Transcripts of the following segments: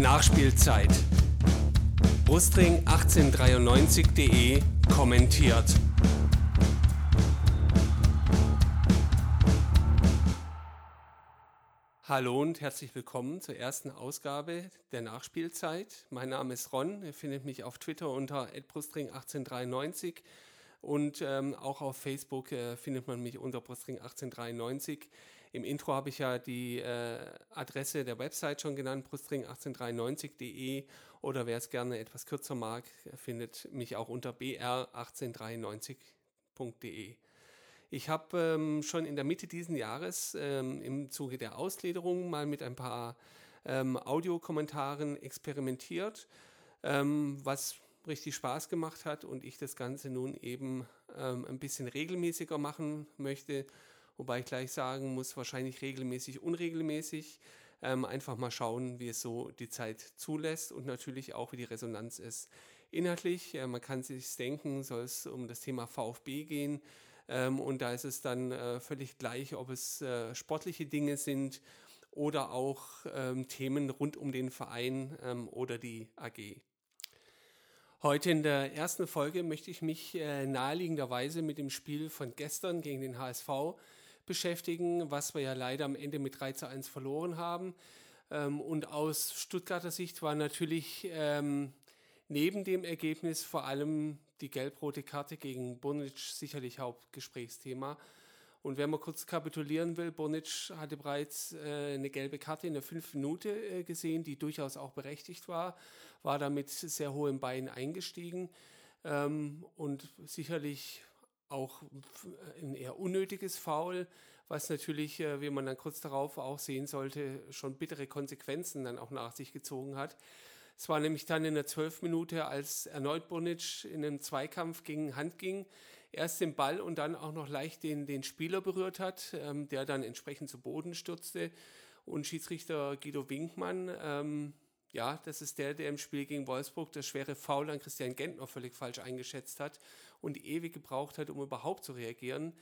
Nachspielzeit. Brustring1893.de kommentiert. Hallo und herzlich willkommen zur ersten Ausgabe der Nachspielzeit. Mein Name ist Ron, ihr findet mich auf Twitter unter brustring1893 und ähm, auch auf Facebook äh, findet man mich unter brustring1893. Im Intro habe ich ja die äh, Adresse der Website schon genannt, brustring1893.de oder wer es gerne etwas kürzer mag, findet mich auch unter br1893.de. Ich habe ähm, schon in der Mitte dieses Jahres ähm, im Zuge der Auslederung mal mit ein paar ähm, Audiokommentaren experimentiert, ähm, was richtig Spaß gemacht hat und ich das Ganze nun eben ähm, ein bisschen regelmäßiger machen möchte Wobei ich gleich sagen muss, wahrscheinlich regelmäßig, unregelmäßig. Ähm, einfach mal schauen, wie es so die Zeit zulässt und natürlich auch, wie die Resonanz ist. Inhaltlich, äh, man kann sich denken, soll es um das Thema VfB gehen. Ähm, und da ist es dann äh, völlig gleich, ob es äh, sportliche Dinge sind oder auch ähm, Themen rund um den Verein ähm, oder die AG. Heute in der ersten Folge möchte ich mich äh, naheliegenderweise mit dem Spiel von gestern gegen den HSV beschäftigen, was wir ja leider am Ende mit 3 zu 1 verloren haben. Ähm, und aus Stuttgarter Sicht war natürlich ähm, neben dem Ergebnis vor allem die gelb-rote Karte gegen Bonic sicherlich Hauptgesprächsthema. Und wenn man kurz kapitulieren will, Bonic hatte bereits äh, eine gelbe Karte in der fünften Minute äh, gesehen, die durchaus auch berechtigt war, war damit sehr hohem Bein eingestiegen ähm, und sicherlich auch ein eher unnötiges Foul, was natürlich, äh, wie man dann kurz darauf auch sehen sollte, schon bittere Konsequenzen dann auch nach sich gezogen hat. Es war nämlich dann in der 12 Minute, als erneut Bonic in einem Zweikampf gegen Hand ging, erst den Ball und dann auch noch leicht den, den Spieler berührt hat, ähm, der dann entsprechend zu Boden stürzte. Und Schiedsrichter Guido Winkmann ähm, ja, das ist der, der im Spiel gegen Wolfsburg das schwere Foul an Christian Gentner völlig falsch eingeschätzt hat und ewig gebraucht hat, um überhaupt zu reagieren.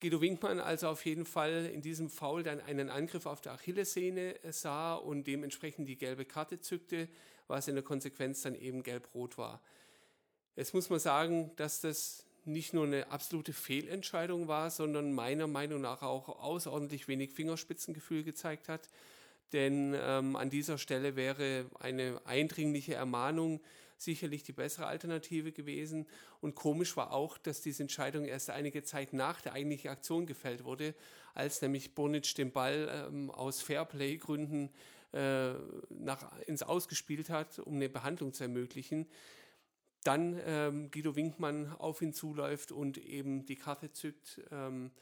Guido Winkmann also auf jeden Fall in diesem Foul dann einen Angriff auf der Achillessehne sah und dementsprechend die gelbe Karte zückte, was in der Konsequenz dann eben gelb-rot war. Jetzt muss man sagen, dass das nicht nur eine absolute Fehlentscheidung war, sondern meiner Meinung nach auch außerordentlich wenig Fingerspitzengefühl gezeigt hat. Denn ähm, an dieser Stelle wäre eine eindringliche Ermahnung sicherlich die bessere Alternative gewesen. Und komisch war auch, dass diese Entscheidung erst einige Zeit nach der eigentlichen Aktion gefällt wurde, als nämlich Bonic den Ball ähm, aus Fairplay-Gründen äh, ins Ausgespielt hat, um eine Behandlung zu ermöglichen. Dann ähm, Guido Winkmann auf ihn zuläuft und eben die Karte zückt. Ähm,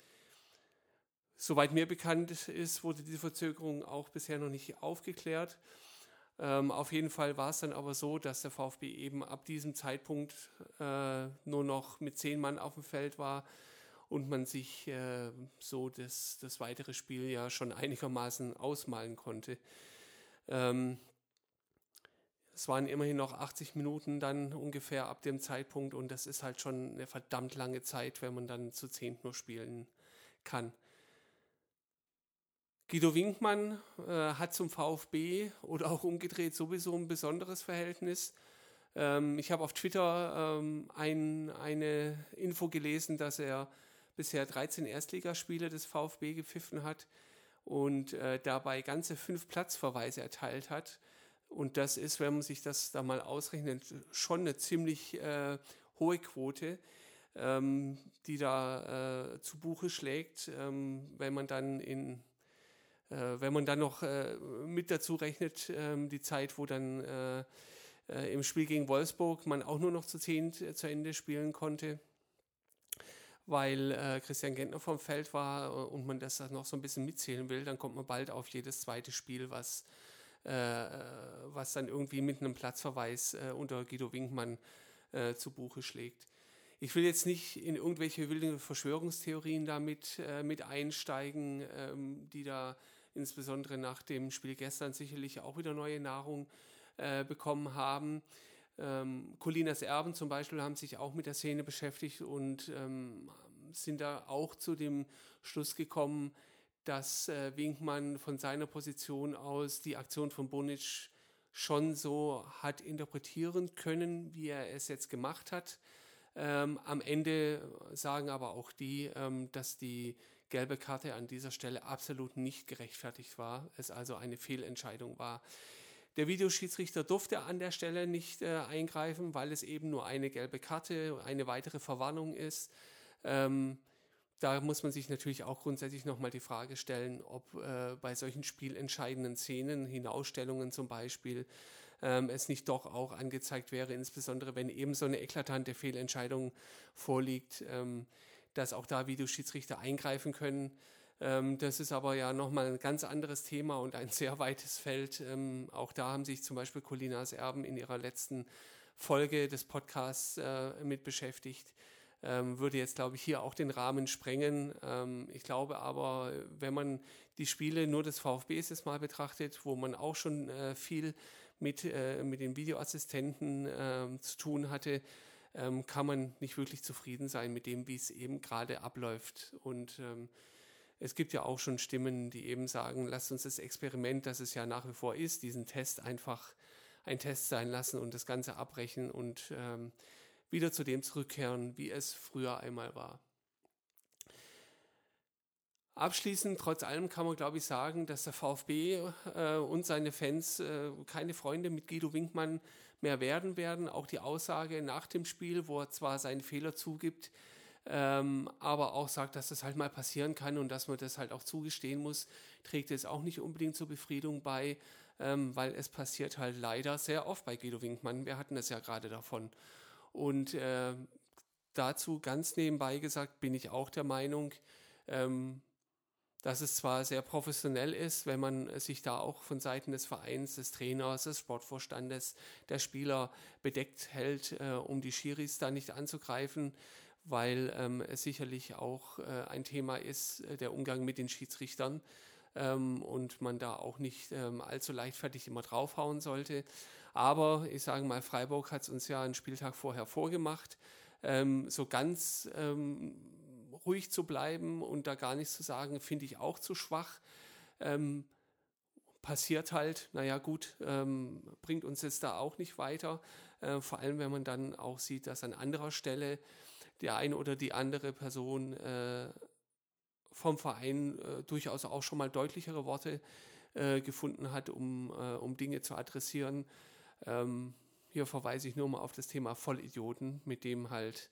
Soweit mir bekannt ist, wurde diese Verzögerung auch bisher noch nicht aufgeklärt. Ähm, auf jeden Fall war es dann aber so, dass der VfB eben ab diesem Zeitpunkt äh, nur noch mit zehn Mann auf dem Feld war und man sich äh, so das, das weitere Spiel ja schon einigermaßen ausmalen konnte. Ähm, es waren immerhin noch 80 Minuten dann ungefähr ab dem Zeitpunkt und das ist halt schon eine verdammt lange Zeit, wenn man dann zu zehnt nur spielen kann. Guido Winkmann äh, hat zum VfB oder auch umgedreht sowieso ein besonderes Verhältnis. Ähm, ich habe auf Twitter ähm, ein, eine Info gelesen, dass er bisher 13 Erstligaspiele des VfB gepfiffen hat und äh, dabei ganze fünf Platzverweise erteilt hat. Und das ist, wenn man sich das da mal ausrechnet, schon eine ziemlich äh, hohe Quote, ähm, die da äh, zu Buche schlägt, ähm, wenn man dann in wenn man dann noch äh, mit dazu rechnet, ähm, die Zeit, wo dann äh, äh, im Spiel gegen Wolfsburg man auch nur noch zu zehn zu Ende spielen konnte, weil äh, Christian Gentner vom Feld war äh, und man das noch so ein bisschen mitzählen will, dann kommt man bald auf jedes zweite Spiel, was, was dann irgendwie mit einem Platzverweis unter Guido Winkmann zu Buche schlägt. Ich will jetzt nicht in irgendwelche wilden Verschwörungstheorien damit mit einsteigen, ähm, die da insbesondere nach dem Spiel gestern sicherlich auch wieder neue Nahrung äh, bekommen haben. Ähm, Colinas Erben zum Beispiel haben sich auch mit der Szene beschäftigt und ähm, sind da auch zu dem Schluss gekommen, dass äh, Winkmann von seiner Position aus die Aktion von Bonic schon so hat interpretieren können, wie er es jetzt gemacht hat. Ähm, am Ende sagen aber auch die, ähm, dass die gelbe Karte an dieser Stelle absolut nicht gerechtfertigt war, es also eine Fehlentscheidung war. Der Videoschiedsrichter durfte an der Stelle nicht äh, eingreifen, weil es eben nur eine gelbe Karte, eine weitere Verwarnung ist. Ähm, da muss man sich natürlich auch grundsätzlich nochmal die Frage stellen, ob äh, bei solchen spielentscheidenden Szenen, Hinausstellungen zum Beispiel, ähm, es nicht doch auch angezeigt wäre, insbesondere wenn eben so eine eklatante Fehlentscheidung vorliegt, ähm, dass auch da Videoschiedsrichter eingreifen können. Ähm, das ist aber ja nochmal ein ganz anderes Thema und ein sehr weites Feld. Ähm, auch da haben sich zum Beispiel Colinas Erben in ihrer letzten Folge des Podcasts äh, mit beschäftigt ähm, würde jetzt, glaube ich, hier auch den Rahmen sprengen. Ähm, ich glaube aber, wenn man die Spiele nur des VfBs jetzt mal betrachtet, wo man auch schon äh, viel mit, äh, mit den Videoassistenten äh, zu tun hatte, ähm, kann man nicht wirklich zufrieden sein mit dem, wie es eben gerade abläuft. Und ähm, es gibt ja auch schon Stimmen, die eben sagen, lasst uns das Experiment, das es ja nach wie vor ist, diesen Test einfach ein Test sein lassen und das Ganze abbrechen und ähm, wieder zu dem zurückkehren, wie es früher einmal war. Abschließend, trotz allem kann man, glaube ich, sagen, dass der VfB äh, und seine Fans äh, keine Freunde mit Guido Winkmann mehr werden werden. Auch die Aussage nach dem Spiel, wo er zwar seinen Fehler zugibt, ähm, aber auch sagt, dass das halt mal passieren kann und dass man das halt auch zugestehen muss, trägt es auch nicht unbedingt zur Befriedung bei, ähm, weil es passiert halt leider sehr oft bei Guido Winkmann. Wir hatten es ja gerade davon. Und äh, dazu ganz nebenbei gesagt bin ich auch der Meinung, ähm, dass es zwar sehr professionell ist, wenn man sich da auch von Seiten des Vereins, des Trainers, des Sportvorstandes, der Spieler bedeckt hält, äh, um die Schiris da nicht anzugreifen, weil ähm, es sicherlich auch äh, ein Thema ist, äh, der Umgang mit den Schiedsrichtern ähm, und man da auch nicht ähm, allzu leichtfertig immer draufhauen sollte. Aber ich sage mal, Freiburg hat es uns ja einen Spieltag vorher vorgemacht. Ähm, so ganz ähm, ruhig zu bleiben und da gar nichts zu sagen, finde ich auch zu schwach. Ähm, passiert halt, naja gut, ähm, bringt uns jetzt da auch nicht weiter. Äh, vor allem, wenn man dann auch sieht, dass an anderer Stelle der eine oder die andere Person äh, vom Verein äh, durchaus auch schon mal deutlichere Worte äh, gefunden hat, um, äh, um Dinge zu adressieren. Ähm, hier verweise ich nur mal auf das Thema Vollidioten, mit dem halt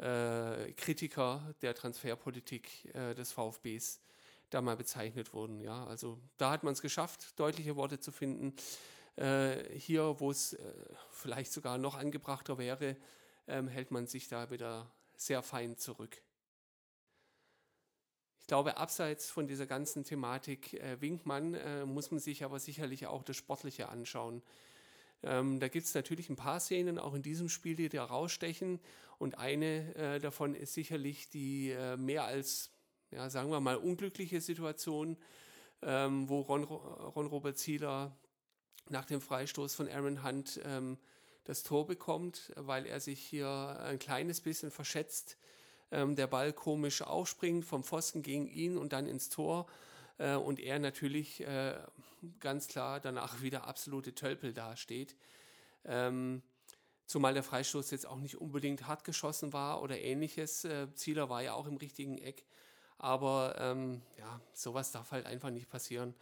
äh, Kritiker der Transferpolitik äh, des VfBs da mal bezeichnet wurden. Ja, also da hat man es geschafft, deutliche Worte zu finden. Äh, hier, wo es äh, vielleicht sogar noch angebrachter wäre, ähm, hält man sich da wieder sehr fein zurück. Ich glaube, abseits von dieser ganzen Thematik äh, Winkmann äh, muss man sich aber sicherlich auch das Sportliche anschauen. Ähm, da gibt es natürlich ein paar Szenen auch in diesem Spiel, die da rausstechen. Und eine äh, davon ist sicherlich die äh, mehr als, ja, sagen wir mal, unglückliche Situation, ähm, wo Ron, Ron Robert Zieler nach dem Freistoß von Aaron Hunt ähm, das Tor bekommt, weil er sich hier ein kleines bisschen verschätzt. Ähm, der Ball komisch aufspringt vom Pfosten gegen ihn und dann ins Tor äh, und er natürlich äh, ganz klar danach wieder absolute Tölpel dasteht. Ähm, zumal der Freistoß jetzt auch nicht unbedingt hart geschossen war oder ähnliches. Äh, Zieler war ja auch im richtigen Eck. Aber ähm, ja, sowas darf halt einfach nicht passieren.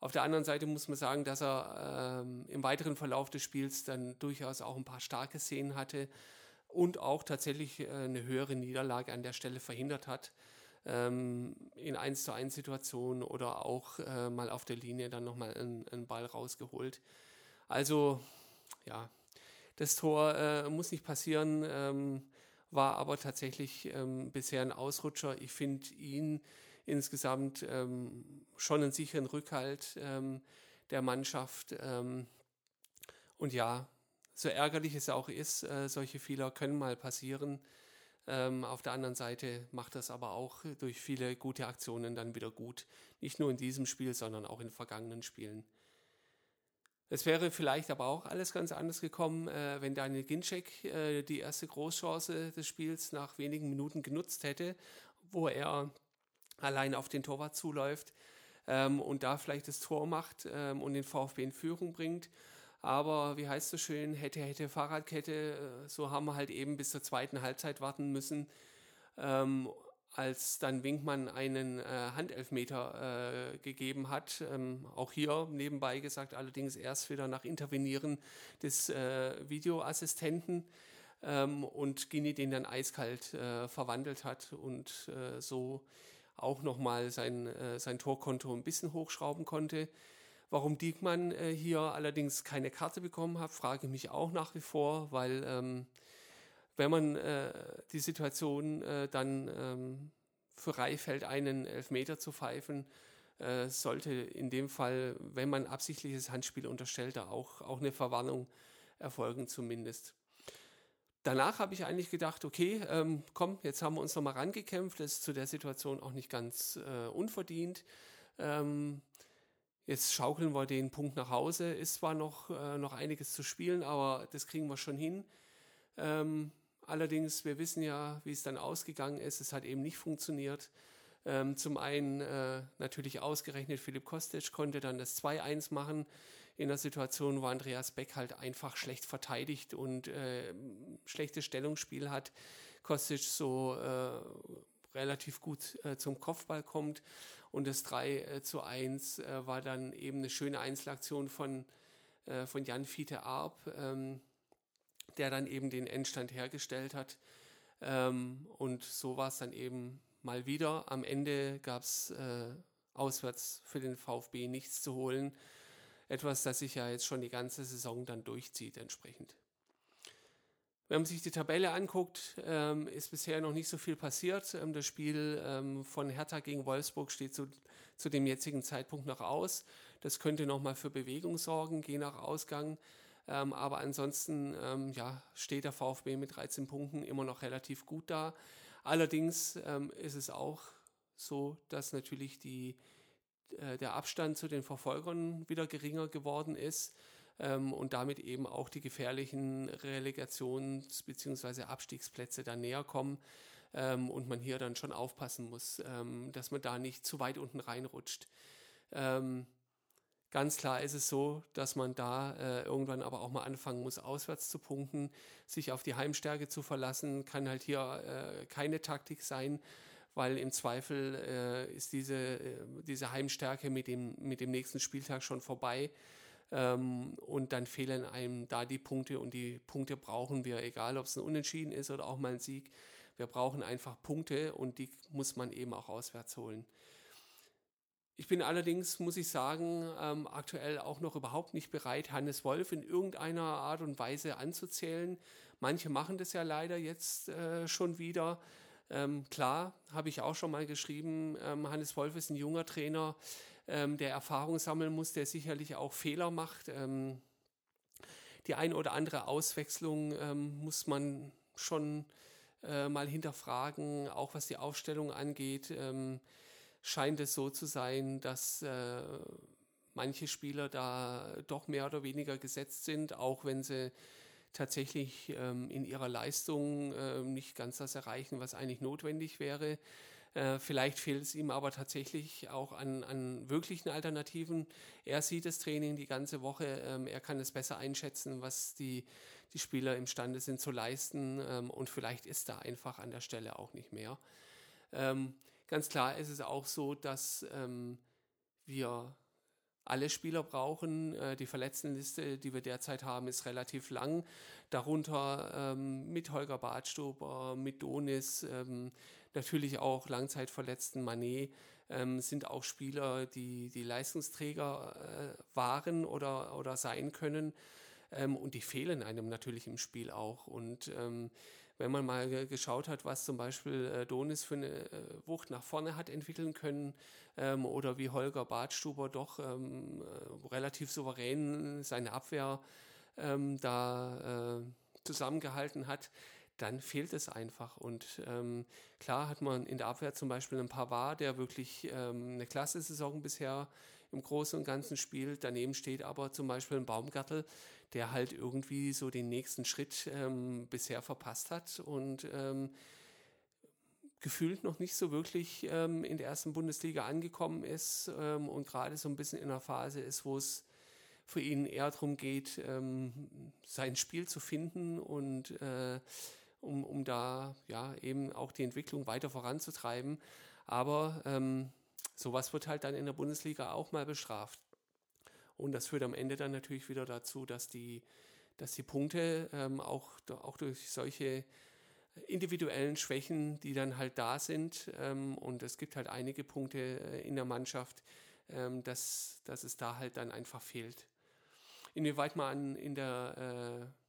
Auf der anderen Seite muss man sagen, dass er ähm, im weiteren Verlauf des Spiels dann durchaus auch ein paar starke Szenen hatte und auch tatsächlich äh, eine höhere Niederlage an der Stelle verhindert hat ähm, in 1 zu 1 Situationen oder auch äh, mal auf der Linie dann nochmal einen, einen Ball rausgeholt. Also ja, das Tor äh, muss nicht passieren, ähm, war aber tatsächlich ähm, bisher ein Ausrutscher. Ich finde ihn insgesamt ähm, schon einen sicheren Rückhalt ähm, der Mannschaft. Ähm, und ja, so ärgerlich es auch ist, äh, solche Fehler können mal passieren. Ähm, auf der anderen Seite macht das aber auch durch viele gute Aktionen dann wieder gut. Nicht nur in diesem Spiel, sondern auch in vergangenen Spielen. Es wäre vielleicht aber auch alles ganz anders gekommen, äh, wenn Daniel Ginczek äh, die erste Großchance des Spiels nach wenigen Minuten genutzt hätte, wo er allein auf den Torwart zuläuft ähm, und da vielleicht das Tor macht ähm, und den VfB in Führung bringt. Aber wie heißt es so schön, hätte, hätte Fahrradkette, äh, so haben wir halt eben bis zur zweiten Halbzeit warten müssen. Ähm, als dann Winkmann einen äh, Handelfmeter äh, gegeben hat. Ähm, auch hier nebenbei gesagt, allerdings erst wieder nach Intervenieren des äh, Videoassistenten ähm, und Gini den dann eiskalt äh, verwandelt hat und äh, so auch nochmal sein, äh, sein Torkonto ein bisschen hochschrauben konnte. Warum Diekmann hier allerdings keine Karte bekommen hat, frage ich mich auch nach wie vor, weil ähm, wenn man äh, die Situation äh, dann ähm, für Reifeld einen Elfmeter zu pfeifen, äh, sollte in dem Fall, wenn man absichtliches Handspiel unterstellt, da auch, auch eine Verwarnung erfolgen zumindest. Danach habe ich eigentlich gedacht, okay, ähm, komm, jetzt haben wir uns nochmal rangekämpft, das ist zu der Situation auch nicht ganz äh, unverdient. Ähm, jetzt schaukeln wir den Punkt nach Hause, ist zwar noch, äh, noch einiges zu spielen, aber das kriegen wir schon hin. Ähm, Allerdings, wir wissen ja, wie es dann ausgegangen ist. Es hat eben nicht funktioniert. Ähm, zum einen äh, natürlich ausgerechnet Philipp Kostic konnte dann das 2-1 machen in der Situation, wo Andreas Beck halt einfach schlecht verteidigt und äh, schlechtes Stellungsspiel hat. Kostic so äh, relativ gut äh, zum Kopfball kommt und das 3 äh, zu 1 äh, war dann eben eine schöne Einzelaktion von, von Jan Fiete Arp. Ähm, der dann eben den Endstand hergestellt hat. Ähm, und so war es dann eben mal wieder. Am Ende gab es äh, auswärts für den VfB nichts zu holen. Etwas, das sich ja jetzt schon die ganze Saison dann durchzieht entsprechend. Wenn man sich die Tabelle anguckt, ähm, ist bisher noch nicht so viel passiert. Ähm, das Spiel ähm, von Hertha gegen Wolfsburg steht zu, zu dem jetzigen Zeitpunkt noch aus. Das könnte nochmal für Bewegung sorgen, je nach Ausgang. Ähm, aber ansonsten ähm, ja, steht der VfB mit 13 Punkten immer noch relativ gut da. Allerdings ähm, ist es auch so, dass natürlich die, äh, der Abstand zu den Verfolgern wieder geringer geworden ist ähm, und damit eben auch die gefährlichen Relegations- bzw. Abstiegsplätze dann näher kommen ähm, und man hier dann schon aufpassen muss, ähm, dass man da nicht zu weit unten reinrutscht. Ähm, Ganz klar ist es so, dass man da äh, irgendwann aber auch mal anfangen muss, auswärts zu punkten, sich auf die Heimstärke zu verlassen, kann halt hier äh, keine Taktik sein, weil im Zweifel äh, ist diese, äh, diese Heimstärke mit dem, mit dem nächsten Spieltag schon vorbei. Ähm, und dann fehlen einem da die Punkte und die Punkte brauchen wir, egal ob es ein Unentschieden ist oder auch mal ein Sieg. Wir brauchen einfach Punkte und die muss man eben auch auswärts holen. Ich bin allerdings, muss ich sagen, ähm, aktuell auch noch überhaupt nicht bereit, Hannes Wolf in irgendeiner Art und Weise anzuzählen. Manche machen das ja leider jetzt äh, schon wieder. Ähm, klar, habe ich auch schon mal geschrieben, ähm, Hannes Wolf ist ein junger Trainer, ähm, der Erfahrung sammeln muss, der sicherlich auch Fehler macht. Ähm, die ein oder andere Auswechslung ähm, muss man schon äh, mal hinterfragen, auch was die Aufstellung angeht scheint es so zu sein, dass äh, manche Spieler da doch mehr oder weniger gesetzt sind, auch wenn sie tatsächlich ähm, in ihrer Leistung äh, nicht ganz das erreichen, was eigentlich notwendig wäre. Äh, vielleicht fehlt es ihm aber tatsächlich auch an, an wirklichen Alternativen. Er sieht das Training die ganze Woche, ähm, er kann es besser einschätzen, was die, die Spieler imstande sind zu leisten ähm, und vielleicht ist da einfach an der Stelle auch nicht mehr. Ähm, Ganz klar ist es auch so, dass ähm, wir alle Spieler brauchen. Äh, die Verletztenliste, die wir derzeit haben, ist relativ lang. Darunter ähm, mit Holger Badstuber, mit Donis, ähm, natürlich auch langzeitverletzten Manet, ähm, sind auch Spieler, die, die Leistungsträger äh, waren oder, oder sein können. Ähm, und die fehlen einem natürlich im Spiel auch. Und ähm, wenn man mal geschaut hat, was zum Beispiel äh, Donis für eine äh, Wucht nach vorne hat entwickeln können ähm, oder wie Holger Badstuber doch ähm, äh, relativ souverän seine Abwehr ähm, da äh, zusammengehalten hat, dann fehlt es einfach. Und ähm, klar hat man in der Abwehr zum Beispiel einen Pavard, der wirklich ähm, eine klasse Saison bisher im Großen und Ganzen spielt. Daneben steht aber zum Beispiel ein Baumgartel, der halt irgendwie so den nächsten Schritt ähm, bisher verpasst hat und ähm, gefühlt noch nicht so wirklich ähm, in der ersten Bundesliga angekommen ist ähm, und gerade so ein bisschen in einer Phase ist, wo es für ihn eher darum geht, ähm, sein Spiel zu finden und äh, um, um da ja eben auch die Entwicklung weiter voranzutreiben. Aber ähm, sowas wird halt dann in der Bundesliga auch mal bestraft. Und das führt am Ende dann natürlich wieder dazu, dass die, dass die Punkte ähm, auch, auch durch solche individuellen Schwächen, die dann halt da sind, ähm, und es gibt halt einige Punkte äh, in der Mannschaft, ähm, dass, dass es da halt dann einfach fehlt. Inwieweit man in der, äh,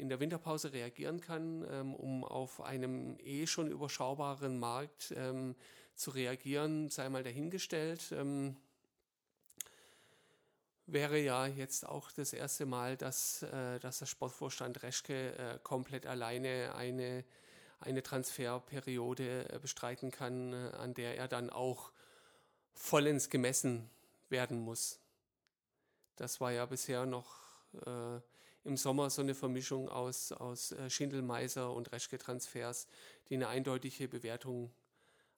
in der Winterpause reagieren kann, ähm, um auf einem eh schon überschaubaren Markt ähm, zu reagieren, sei mal dahingestellt. Ähm, wäre ja jetzt auch das erste Mal, dass, äh, dass der Sportvorstand Reschke äh, komplett alleine eine, eine Transferperiode äh, bestreiten kann, äh, an der er dann auch vollends gemessen werden muss. Das war ja bisher noch äh, im Sommer so eine Vermischung aus, aus äh, Schindelmeiser und Reschke-Transfers, die eine eindeutige Bewertung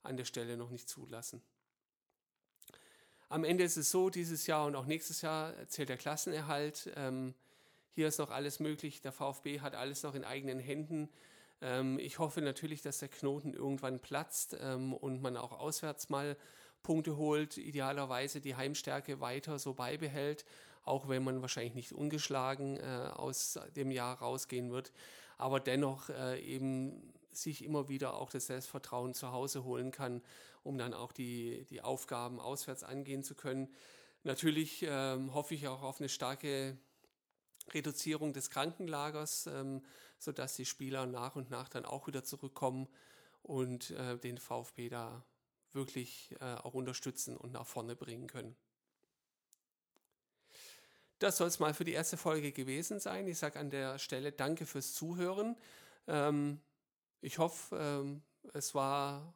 an der Stelle noch nicht zulassen. Am Ende ist es so, dieses Jahr und auch nächstes Jahr zählt der Klassenerhalt. Ähm, hier ist noch alles möglich. Der VfB hat alles noch in eigenen Händen. Ähm, ich hoffe natürlich, dass der Knoten irgendwann platzt ähm, und man auch auswärts mal Punkte holt, idealerweise die Heimstärke weiter so beibehält, auch wenn man wahrscheinlich nicht ungeschlagen äh, aus dem Jahr rausgehen wird, aber dennoch äh, eben sich immer wieder auch das Selbstvertrauen zu Hause holen kann um dann auch die, die Aufgaben auswärts angehen zu können. Natürlich ähm, hoffe ich auch auf eine starke Reduzierung des Krankenlagers, ähm, sodass die Spieler nach und nach dann auch wieder zurückkommen und äh, den VfB da wirklich äh, auch unterstützen und nach vorne bringen können. Das soll es mal für die erste Folge gewesen sein. Ich sage an der Stelle danke fürs Zuhören. Ähm, ich hoffe, ähm, es war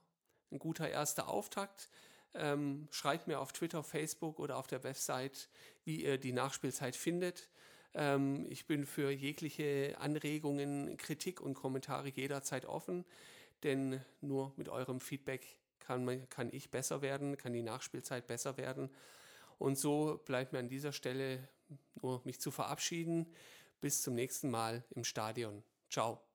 ein guter erster Auftakt. Ähm, schreibt mir auf Twitter, Facebook oder auf der Website, wie ihr die Nachspielzeit findet. Ähm, ich bin für jegliche Anregungen, Kritik und Kommentare jederzeit offen, denn nur mit eurem Feedback kann, kann ich besser werden, kann die Nachspielzeit besser werden. Und so bleibt mir an dieser Stelle nur mich zu verabschieden. Bis zum nächsten Mal im Stadion. Ciao.